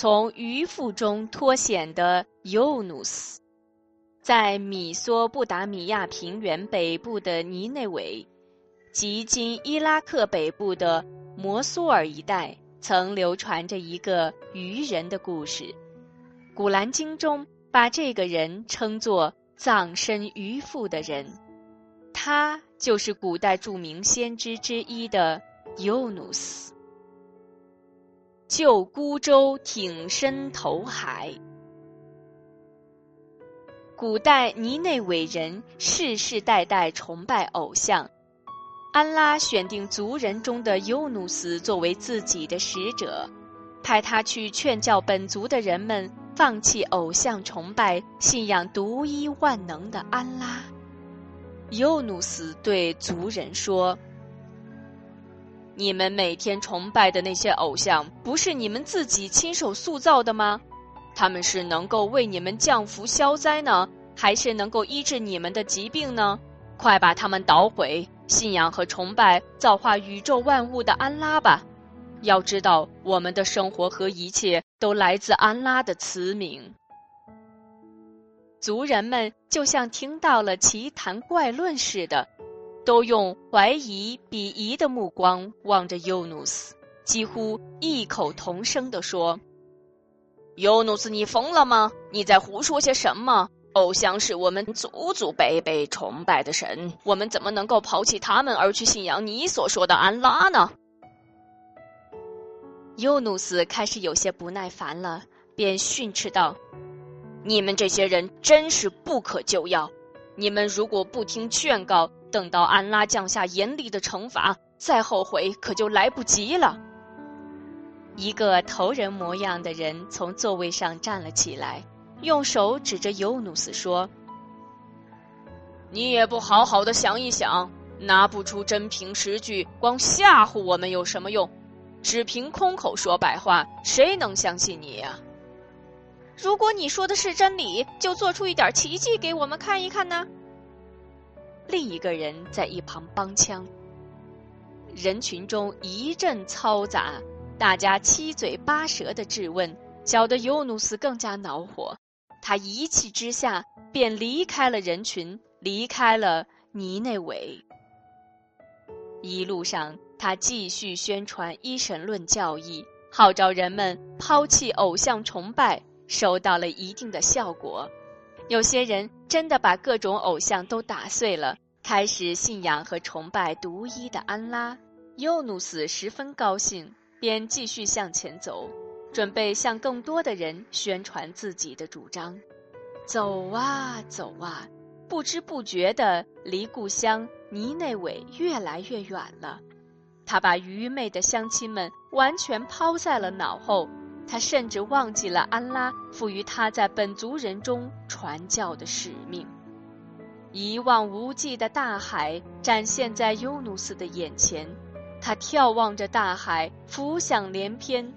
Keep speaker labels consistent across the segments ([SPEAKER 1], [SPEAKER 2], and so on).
[SPEAKER 1] 从渔腹中脱险的尤努斯，在米索不达米亚平原北部的尼内韦，及今伊拉克北部的摩苏尔一带，曾流传着一个渔人的故事。古兰经中把这个人称作葬身渔腹的人，他就是古代著名先知之一的尤努斯。救孤舟挺身投海。古代尼内韦人世世代代崇拜偶像，安拉选定族人中的尤努斯作为自己的使者，派他去劝教本族的人们放弃偶像崇拜，信仰独一万能的安拉。尤努斯对族人说。你们每天崇拜的那些偶像，不是你们自己亲手塑造的吗？他们是能够为你们降福消灾呢，还是能够医治你们的疾病呢？快把他们捣毁，信仰和崇拜造化宇宙万物的安拉吧！要知道，我们的生活和一切都来自安拉的慈悯。族人们就像听到了奇谈怪论似的。都用怀疑、鄙夷的目光望着尤努斯，几乎异口同声地说：“尤努斯，你疯了吗？你在胡说些什么？偶像是我们祖祖辈辈崇拜的神，我们怎么能够抛弃他们而去信仰你所说的安拉呢？”尤努斯开始有些不耐烦了，便训斥道：“你们这些人真是不可救药！你们如果不听劝告，”等到安拉降下严厉的惩罚，再后悔可就来不及了。一个头人模样的人从座位上站了起来，用手指着尤努斯说：“你也不好好的想一想，拿不出真凭实据，光吓唬我们有什么用？只凭空口说白话，谁能相信你呀？如果你说的是真理，就做出一点奇迹给我们看一看呢？”另一个人在一旁帮腔，人群中一阵嘈杂，大家七嘴八舌的质问，搅得尤努斯更加恼火。他一气之下便离开了人群，离开了尼内韦。一路上，他继续宣传一神论教义，号召人们抛弃偶像崇拜，收到了一定的效果。有些人真的把各种偶像都打碎了，开始信仰和崇拜独一的安拉。尤努斯十分高兴，便继续向前走，准备向更多的人宣传自己的主张。走啊走啊，不知不觉地离故乡尼内韦越来越远了。他把愚昧的乡亲们完全抛在了脑后。他甚至忘记了安拉赋予他在本族人中传教的使命。一望无际的大海展现在尤努斯的眼前，他眺望着大海，浮想联翩。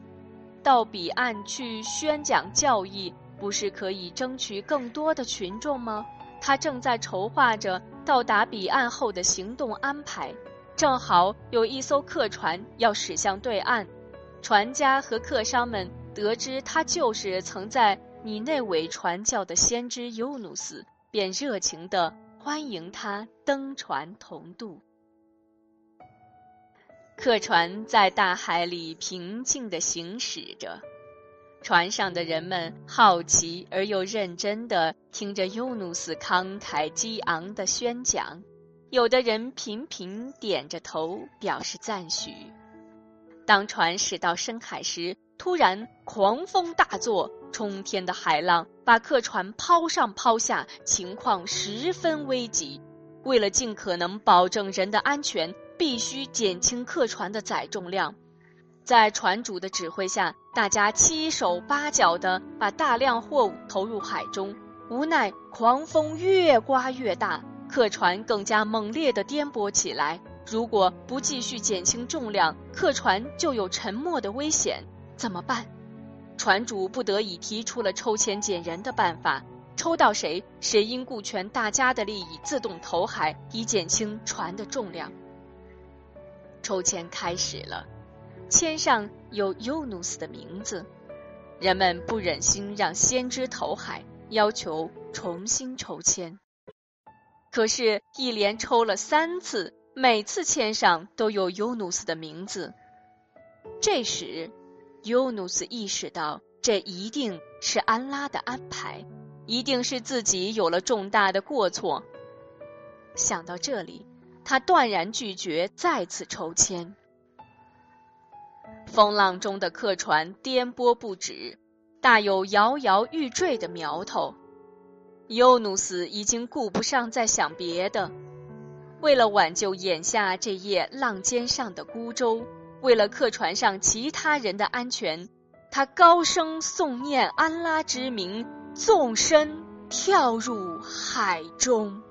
[SPEAKER 1] 到彼岸去宣讲教义，不是可以争取更多的群众吗？他正在筹划着到达彼岸后的行动安排。正好有一艘客船要驶向对岸，船家和客商们。得知他就是曾在尼内韦传教的先知尤努斯，便热情地欢迎他登船同渡。客船在大海里平静地行驶着，船上的人们好奇而又认真地听着尤努斯慷慨激昂的宣讲，有的人频频点着头表示赞许。当船驶到深海时，突然，狂风大作，冲天的海浪把客船抛上抛下，情况十分危急。为了尽可能保证人的安全，必须减轻客船的载重量。在船主的指挥下，大家七手八脚地把大量货物投入海中。无奈，狂风越刮越大，客船更加猛烈地颠簸起来。如果不继续减轻重量，客船就有沉没的危险。怎么办？船主不得已提出了抽签捡人的办法，抽到谁，谁应顾全大家的利益，自动投海，以减轻船的重量。抽签开始了，签上有尤努斯的名字。人们不忍心让先知投海，要求重新抽签。可是，一连抽了三次，每次签上都有尤努斯的名字。这时，尤努斯意识到，这一定是安拉的安排，一定是自己有了重大的过错。想到这里，他断然拒绝再次抽签。风浪中的客船颠簸不止，大有摇摇欲坠的苗头。尤努斯已经顾不上再想别的，为了挽救眼下这叶浪尖上的孤舟，为了客船上其他人的安全，他高声诵念安拉之名，纵身跳入海中。